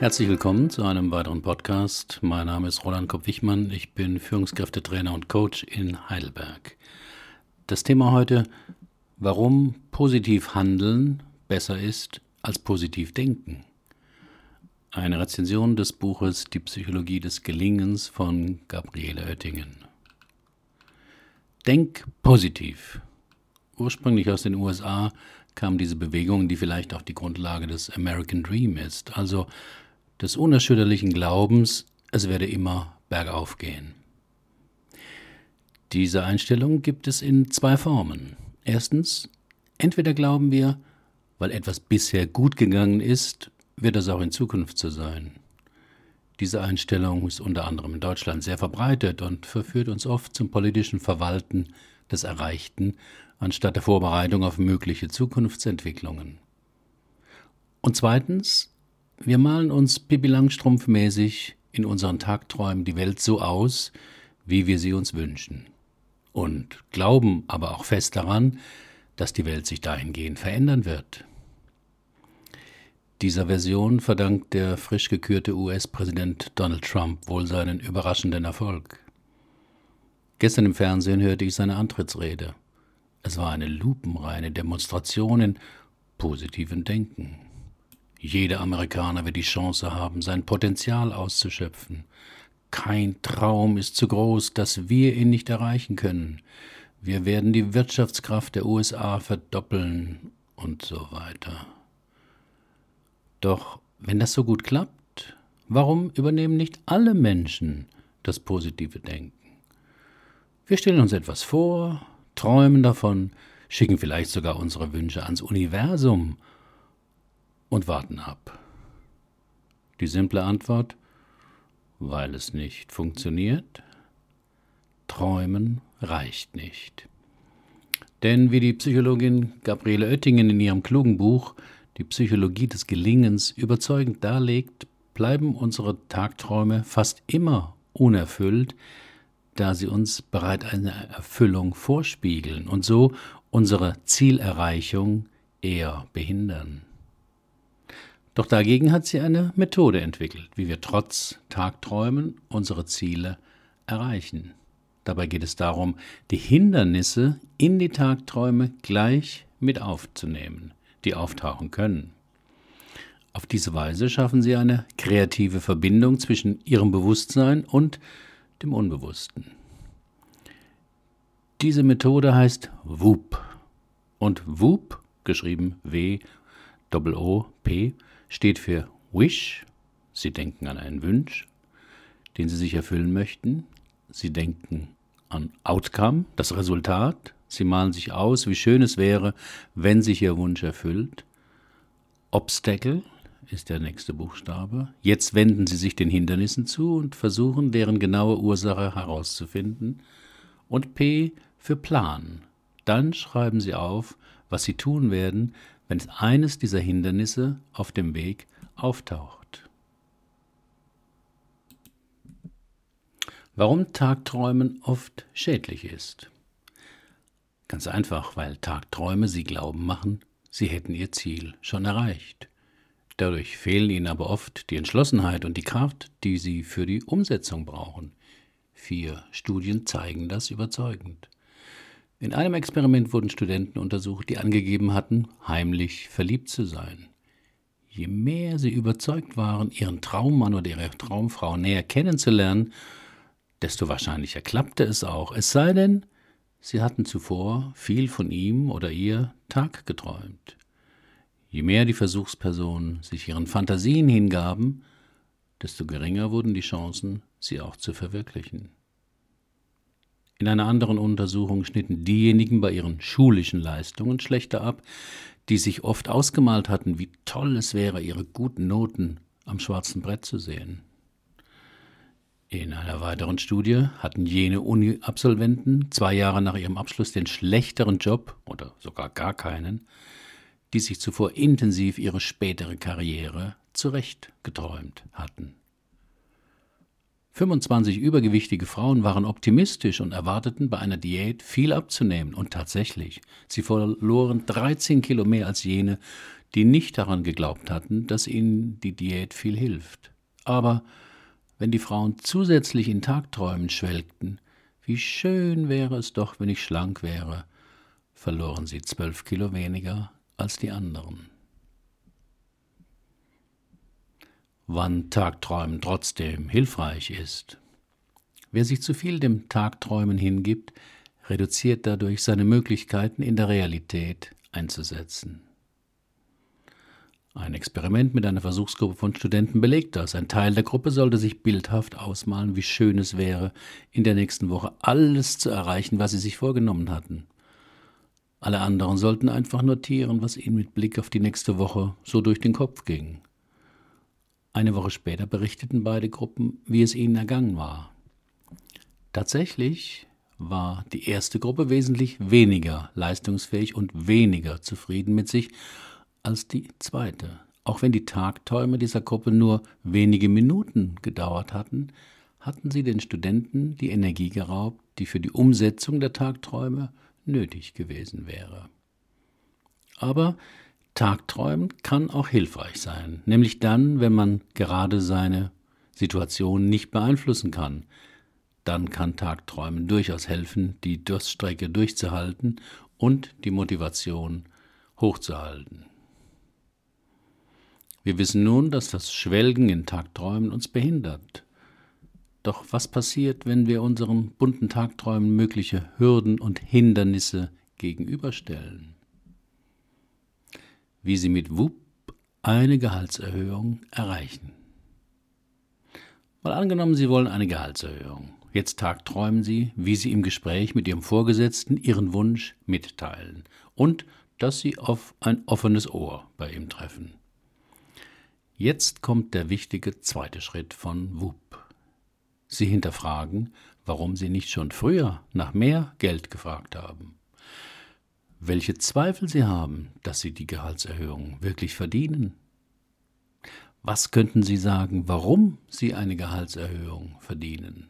Herzlich willkommen zu einem weiteren Podcast. Mein Name ist Roland Kopp-Wichmann. Ich bin Führungskräftetrainer und Coach in Heidelberg. Das Thema heute, warum positiv handeln besser ist als positiv denken. Eine Rezension des Buches Die Psychologie des Gelingens von Gabriele Oettingen. Denk positiv. Ursprünglich aus den USA kam diese Bewegung, die vielleicht auch die Grundlage des American Dream ist, also des unerschütterlichen Glaubens, es werde immer bergauf gehen. Diese Einstellung gibt es in zwei Formen. Erstens, entweder glauben wir, weil etwas bisher gut gegangen ist, wird es auch in Zukunft so sein. Diese Einstellung ist unter anderem in Deutschland sehr verbreitet und verführt uns oft zum politischen Verwalten des Erreichten anstatt der Vorbereitung auf mögliche Zukunftsentwicklungen. Und zweitens, wir malen uns Pippi Langstrumpf-mäßig in unseren Tagträumen die Welt so aus, wie wir sie uns wünschen. Und glauben aber auch fest daran, dass die Welt sich dahingehend verändern wird. Dieser Version verdankt der frisch gekürte US-Präsident Donald Trump wohl seinen überraschenden Erfolg. Gestern im Fernsehen hörte ich seine Antrittsrede. Es war eine lupenreine Demonstration in positivem Denken. Jeder Amerikaner wird die Chance haben, sein Potenzial auszuschöpfen. Kein Traum ist zu groß, dass wir ihn nicht erreichen können. Wir werden die Wirtschaftskraft der USA verdoppeln und so weiter. Doch wenn das so gut klappt, warum übernehmen nicht alle Menschen das positive Denken? Wir stellen uns etwas vor, träumen davon, schicken vielleicht sogar unsere Wünsche ans Universum und warten ab. Die simple Antwort, weil es nicht funktioniert, träumen reicht nicht. Denn wie die Psychologin Gabriele Oettingen in ihrem klugen Buch Die Psychologie des Gelingens überzeugend darlegt, bleiben unsere Tagträume fast immer unerfüllt, da sie uns bereits eine Erfüllung vorspiegeln und so unsere Zielerreichung eher behindern. Doch dagegen hat sie eine Methode entwickelt, wie wir trotz Tagträumen unsere Ziele erreichen. Dabei geht es darum, die Hindernisse in die Tagträume gleich mit aufzunehmen, die auftauchen können. Auf diese Weise schaffen sie eine kreative Verbindung zwischen ihrem Bewusstsein und dem Unbewussten. Diese Methode heißt WOOP. Und WOOP, geschrieben W-O-O-P, steht für Wish. Sie denken an einen Wunsch, den Sie sich erfüllen möchten. Sie denken an Outcome, das Resultat. Sie malen sich aus, wie schön es wäre, wenn sich Ihr Wunsch erfüllt. Obstacle, ist der nächste Buchstabe. Jetzt wenden Sie sich den Hindernissen zu und versuchen, deren genaue Ursache herauszufinden. Und P für Plan. Dann schreiben Sie auf, was Sie tun werden, wenn eines dieser Hindernisse auf dem Weg auftaucht. Warum Tagträumen oft schädlich ist? Ganz einfach, weil Tagträume Sie glauben machen, Sie hätten Ihr Ziel schon erreicht. Dadurch fehlen ihnen aber oft die Entschlossenheit und die Kraft, die sie für die Umsetzung brauchen. Vier Studien zeigen das überzeugend. In einem Experiment wurden Studenten untersucht, die angegeben hatten, heimlich verliebt zu sein. Je mehr sie überzeugt waren, ihren Traummann oder ihre Traumfrau näher kennenzulernen, desto wahrscheinlicher klappte es auch, es sei denn, sie hatten zuvor viel von ihm oder ihr Tag geträumt. Je mehr die Versuchspersonen sich ihren Fantasien hingaben, desto geringer wurden die Chancen, sie auch zu verwirklichen. In einer anderen Untersuchung schnitten diejenigen bei ihren schulischen Leistungen schlechter ab, die sich oft ausgemalt hatten, wie toll es wäre, ihre guten Noten am schwarzen Brett zu sehen. In einer weiteren Studie hatten jene Uni-Absolventen zwei Jahre nach ihrem Abschluss den schlechteren Job oder sogar gar keinen, die sich zuvor intensiv ihre spätere Karriere zurechtgeträumt hatten. 25 übergewichtige Frauen waren optimistisch und erwarteten bei einer Diät viel abzunehmen. Und tatsächlich, sie verloren 13 Kilo mehr als jene, die nicht daran geglaubt hatten, dass ihnen die Diät viel hilft. Aber wenn die Frauen zusätzlich in Tagträumen schwelgten, wie schön wäre es doch, wenn ich schlank wäre, verloren sie zwölf Kilo weniger als die anderen. Wann Tagträumen trotzdem hilfreich ist. Wer sich zu viel dem Tagträumen hingibt, reduziert dadurch seine Möglichkeiten in der Realität einzusetzen. Ein Experiment mit einer Versuchsgruppe von Studenten belegt das. Ein Teil der Gruppe sollte sich bildhaft ausmalen, wie schön es wäre, in der nächsten Woche alles zu erreichen, was sie sich vorgenommen hatten. Alle anderen sollten einfach notieren, was ihnen mit Blick auf die nächste Woche so durch den Kopf ging. Eine Woche später berichteten beide Gruppen, wie es ihnen ergangen war. Tatsächlich war die erste Gruppe wesentlich weniger leistungsfähig und weniger zufrieden mit sich als die zweite. Auch wenn die Tagträume dieser Gruppe nur wenige Minuten gedauert hatten, hatten sie den Studenten die Energie geraubt, die für die Umsetzung der Tagträume nötig gewesen wäre. Aber Tagträumen kann auch hilfreich sein, nämlich dann, wenn man gerade seine Situation nicht beeinflussen kann. Dann kann Tagträumen durchaus helfen, die Durststrecke durchzuhalten und die Motivation hochzuhalten. Wir wissen nun, dass das Schwelgen in Tagträumen uns behindert. Doch was passiert, wenn wir unseren bunten Tagträumen mögliche Hürden und Hindernisse gegenüberstellen? Wie sie mit WUP eine Gehaltserhöhung erreichen. Mal angenommen, Sie wollen eine Gehaltserhöhung. Jetzt tagträumen Sie, wie Sie im Gespräch mit Ihrem Vorgesetzten Ihren Wunsch mitteilen und dass Sie auf ein offenes Ohr bei ihm treffen. Jetzt kommt der wichtige zweite Schritt von WUP. Sie hinterfragen, warum Sie nicht schon früher nach mehr Geld gefragt haben. Welche Zweifel Sie haben, dass Sie die Gehaltserhöhung wirklich verdienen. Was könnten Sie sagen, warum Sie eine Gehaltserhöhung verdienen?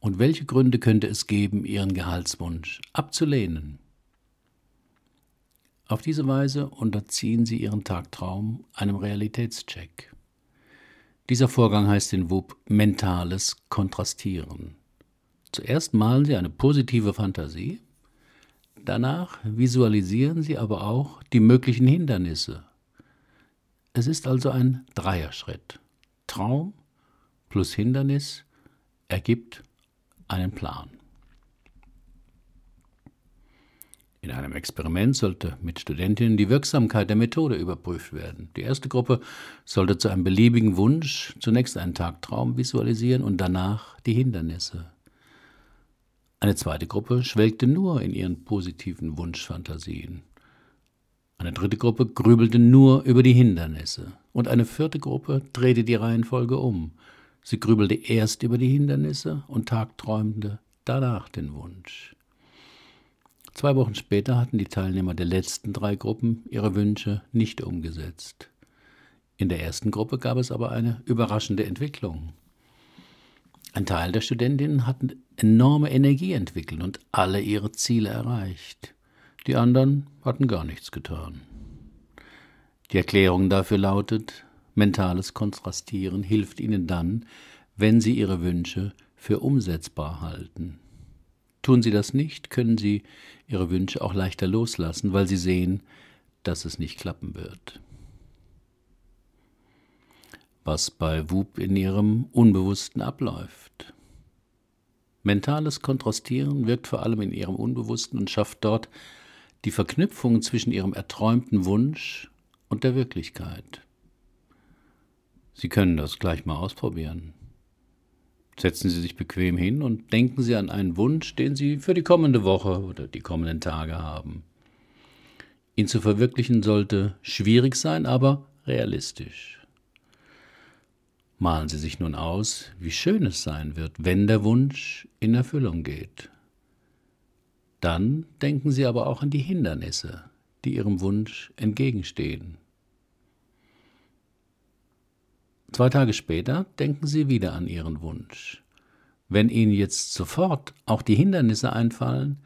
Und welche Gründe könnte es geben, Ihren Gehaltswunsch abzulehnen? Auf diese Weise unterziehen sie ihren Tagtraum einem Realitätscheck. Dieser Vorgang heißt in WUP mentales Kontrastieren. Zuerst malen sie eine positive Fantasie, danach visualisieren sie aber auch die möglichen Hindernisse. Es ist also ein Dreierschritt. Traum plus Hindernis ergibt einen Plan. In einem Experiment sollte mit Studentinnen die Wirksamkeit der Methode überprüft werden. Die erste Gruppe sollte zu einem beliebigen Wunsch zunächst einen Tagtraum visualisieren und danach die Hindernisse. Eine zweite Gruppe schwelgte nur in ihren positiven Wunschfantasien. Eine dritte Gruppe grübelte nur über die Hindernisse. Und eine vierte Gruppe drehte die Reihenfolge um. Sie grübelte erst über die Hindernisse und tagträumte danach den Wunsch. Zwei Wochen später hatten die Teilnehmer der letzten drei Gruppen ihre Wünsche nicht umgesetzt. In der ersten Gruppe gab es aber eine überraschende Entwicklung. Ein Teil der Studentinnen hatten enorme Energie entwickelt und alle ihre Ziele erreicht. Die anderen hatten gar nichts getan. Die Erklärung dafür lautet, mentales Kontrastieren hilft ihnen dann, wenn sie ihre Wünsche für umsetzbar halten. Tun sie das nicht, können sie ihre Wünsche auch leichter loslassen, weil sie sehen, dass es nicht klappen wird. Was bei WUP in ihrem Unbewussten abläuft. Mentales Kontrastieren wirkt vor allem in ihrem Unbewussten und schafft dort die Verknüpfung zwischen ihrem erträumten Wunsch und der Wirklichkeit. Sie können das gleich mal ausprobieren. Setzen Sie sich bequem hin und denken Sie an einen Wunsch, den Sie für die kommende Woche oder die kommenden Tage haben. Ihn zu verwirklichen sollte schwierig sein, aber realistisch. Malen Sie sich nun aus, wie schön es sein wird, wenn der Wunsch in Erfüllung geht. Dann denken Sie aber auch an die Hindernisse, die Ihrem Wunsch entgegenstehen. Zwei Tage später denken Sie wieder an Ihren Wunsch. Wenn Ihnen jetzt sofort auch die Hindernisse einfallen,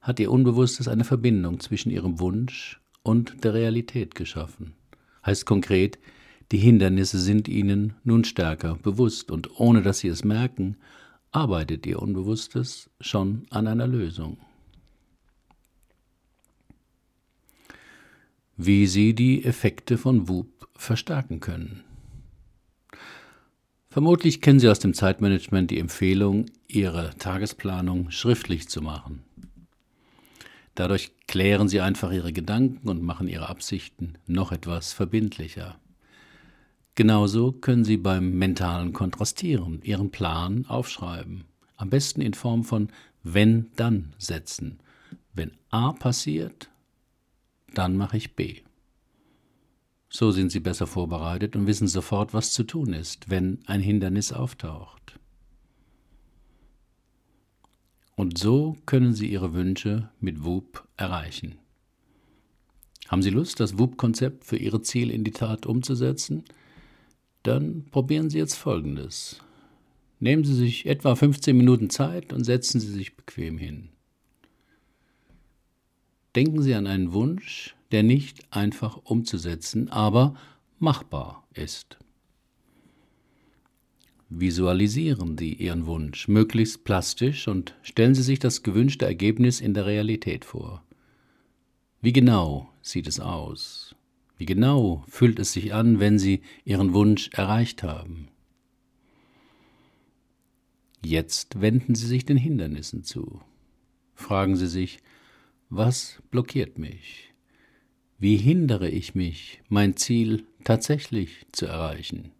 hat Ihr Unbewusstes eine Verbindung zwischen Ihrem Wunsch und der Realität geschaffen. Heißt konkret, die Hindernisse sind ihnen nun stärker bewusst und ohne dass sie es merken, arbeitet ihr Unbewusstes schon an einer Lösung. Wie Sie die Effekte von WUP verstärken können. Vermutlich kennen Sie aus dem Zeitmanagement die Empfehlung, Ihre Tagesplanung schriftlich zu machen. Dadurch klären Sie einfach Ihre Gedanken und machen Ihre Absichten noch etwas verbindlicher. Genauso können Sie beim mentalen Kontrastieren Ihren Plan aufschreiben. Am besten in Form von wenn-dann Sätzen. Wenn A passiert, dann mache ich B. So sind Sie besser vorbereitet und wissen sofort, was zu tun ist, wenn ein Hindernis auftaucht. Und so können Sie Ihre Wünsche mit WUP erreichen. Haben Sie Lust, das WUP-Konzept für Ihre Ziele in die Tat umzusetzen? Dann probieren Sie jetzt Folgendes. Nehmen Sie sich etwa 15 Minuten Zeit und setzen Sie sich bequem hin. Denken Sie an einen Wunsch, der nicht einfach umzusetzen, aber machbar ist. Visualisieren Sie Ihren Wunsch möglichst plastisch und stellen Sie sich das gewünschte Ergebnis in der Realität vor. Wie genau sieht es aus? Wie genau fühlt es sich an, wenn Sie Ihren Wunsch erreicht haben? Jetzt wenden Sie sich den Hindernissen zu. Fragen Sie sich, was blockiert mich? Wie hindere ich mich, mein Ziel tatsächlich zu erreichen?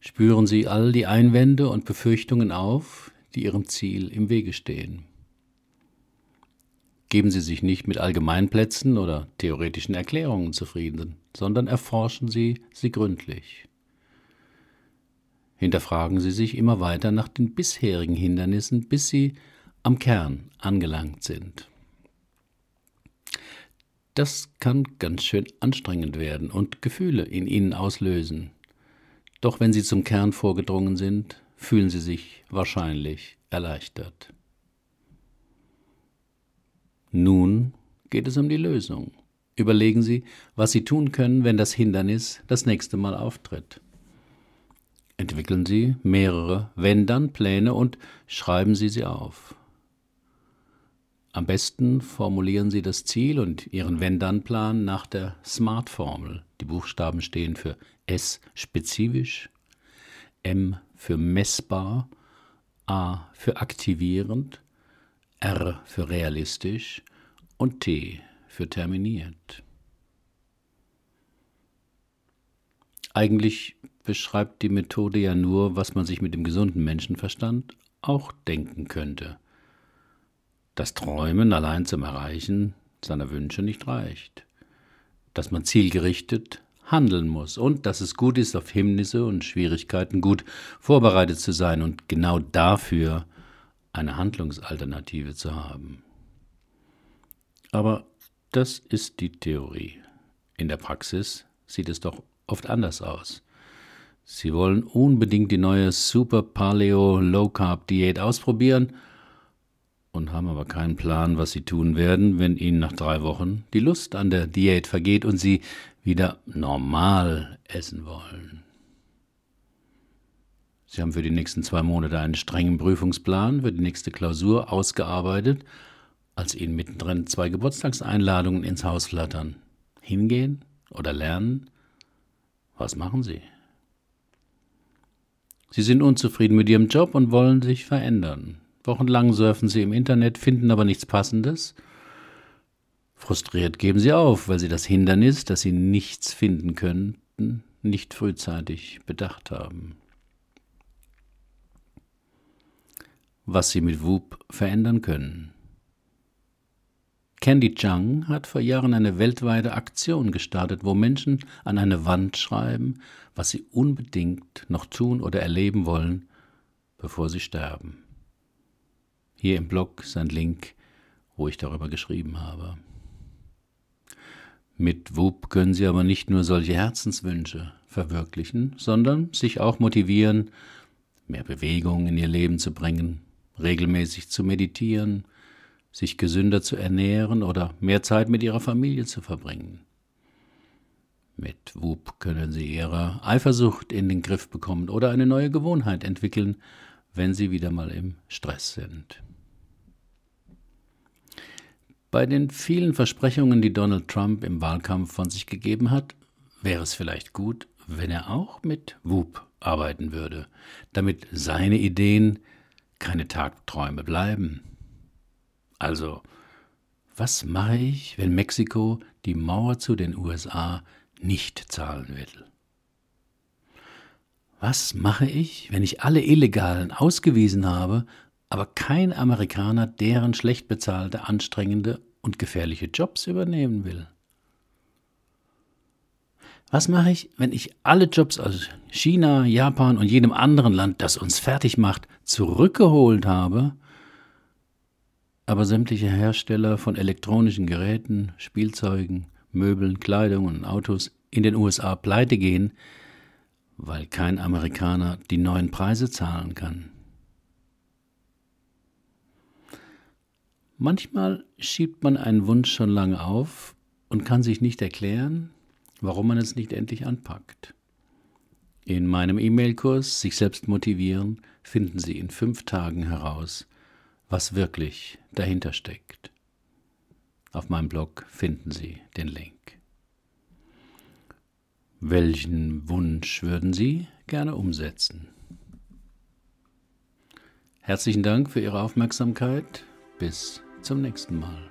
Spüren Sie all die Einwände und Befürchtungen auf, die Ihrem Ziel im Wege stehen. Geben Sie sich nicht mit Allgemeinplätzen oder theoretischen Erklärungen zufrieden, sondern erforschen Sie sie gründlich. Hinterfragen Sie sich immer weiter nach den bisherigen Hindernissen, bis Sie am Kern angelangt sind. Das kann ganz schön anstrengend werden und Gefühle in Ihnen auslösen. Doch wenn sie zum Kern vorgedrungen sind, fühlen sie sich wahrscheinlich erleichtert. Nun geht es um die Lösung. Überlegen Sie, was Sie tun können, wenn das Hindernis das nächste Mal auftritt. Entwickeln Sie mehrere Wenn-Dann-Pläne und schreiben Sie sie auf. Am besten formulieren Sie das Ziel und Ihren Wenn-Dann-Plan nach der SMART-Formel. Die Buchstaben stehen für S spezifisch, M für messbar, A für aktivierend, R für realistisch und T für terminiert. Eigentlich beschreibt die Methode ja nur, was man sich mit dem gesunden Menschenverstand auch denken könnte – dass Träumen allein zum Erreichen seiner Wünsche nicht reicht, dass man zielgerichtet handeln muss und dass es gut ist, auf Hemmnisse und Schwierigkeiten gut vorbereitet zu sein und genau dafür eine Handlungsalternative zu haben. Aber das ist die Theorie. In der Praxis sieht es doch oft anders aus. Sie wollen unbedingt die neue Super Paleo Low Carb Diät ausprobieren und haben aber keinen Plan, was sie tun werden, wenn ihnen nach drei Wochen die Lust an der Diät vergeht und sie wieder normal essen wollen. Sie haben für die nächsten zwei Monate einen strengen Prüfungsplan für die nächste Klausur ausgearbeitet, als ihnen mittendrin zwei Geburtstagseinladungen ins Haus flattern. Hingehen oder lernen? Was machen Sie? Sie sind unzufrieden mit Ihrem Job und wollen sich verändern. Wochenlang surfen sie im Internet, finden aber nichts Passendes. Frustriert geben sie auf, weil sie das Hindernis, dass sie nichts finden könnten, nicht frühzeitig bedacht haben. Was sie mit WUP verändern können. Candy Chang hat vor Jahren eine weltweite Aktion gestartet, wo Menschen an eine Wand schreiben, was sie unbedingt noch tun oder erleben wollen, bevor sie sterben. Hier im Blog ist ein Link, wo ich darüber geschrieben habe. Mit WUP können Sie aber nicht nur solche Herzenswünsche verwirklichen, sondern sich auch motivieren, mehr Bewegung in Ihr Leben zu bringen, regelmäßig zu meditieren, sich gesünder zu ernähren oder mehr Zeit mit ihrer Familie zu verbringen. Mit Whoop können Sie Ihre Eifersucht in den Griff bekommen oder eine neue Gewohnheit entwickeln, wenn Sie wieder mal im Stress sind. Bei den vielen Versprechungen, die Donald Trump im Wahlkampf von sich gegeben hat, wäre es vielleicht gut, wenn er auch mit Whoop arbeiten würde, damit seine Ideen keine Tagträume bleiben. Also, was mache ich, wenn Mexiko die Mauer zu den USA nicht zahlen will? Was mache ich, wenn ich alle Illegalen ausgewiesen habe, aber kein Amerikaner deren schlecht bezahlte, anstrengende und gefährliche Jobs übernehmen will? Was mache ich, wenn ich alle Jobs aus China, Japan und jedem anderen Land, das uns fertig macht, zurückgeholt habe, aber sämtliche Hersteller von elektronischen Geräten, Spielzeugen, Möbeln, Kleidung und Autos in den USA pleite gehen, weil kein Amerikaner die neuen Preise zahlen kann? Manchmal schiebt man einen Wunsch schon lange auf und kann sich nicht erklären, warum man es nicht endlich anpackt. In meinem E-Mail-Kurs Sich selbst motivieren finden Sie in fünf Tagen heraus, was wirklich dahinter steckt. Auf meinem Blog finden Sie den Link. Welchen Wunsch würden Sie gerne umsetzen? Herzlichen Dank für Ihre Aufmerksamkeit. Bis zum nächsten Mal.